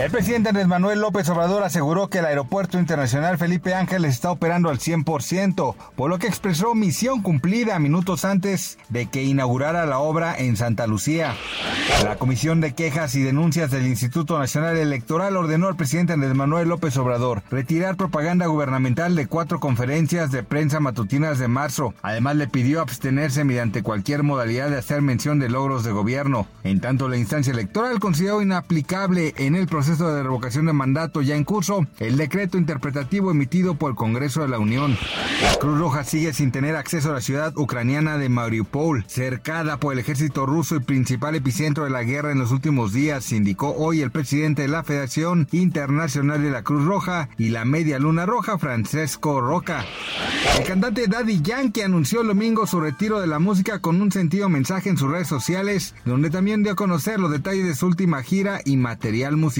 El presidente Andrés Manuel López Obrador aseguró que el Aeropuerto Internacional Felipe Ángeles está operando al 100%, por lo que expresó misión cumplida minutos antes de que inaugurara la obra en Santa Lucía. La Comisión de Quejas y Denuncias del Instituto Nacional Electoral ordenó al presidente Andrés Manuel López Obrador retirar propaganda gubernamental de cuatro conferencias de prensa matutinas de marzo. Además le pidió abstenerse mediante cualquier modalidad de hacer mención de logros de gobierno. En tanto, la instancia electoral consideró inaplicable en el proceso de revocación de mandato ya en curso el decreto interpretativo emitido por el Congreso de la Unión. Cruz Roja sigue sin tener acceso a la ciudad ucraniana de Mariupol, cercada por el ejército ruso y principal epicentro de la guerra en los últimos días, indicó hoy el presidente de la Federación Internacional de la Cruz Roja y la Media Luna Roja, Francesco Roca. El cantante Daddy Yankee anunció el domingo su retiro de la música con un sentido mensaje en sus redes sociales, donde también dio a conocer los detalles de su última gira y material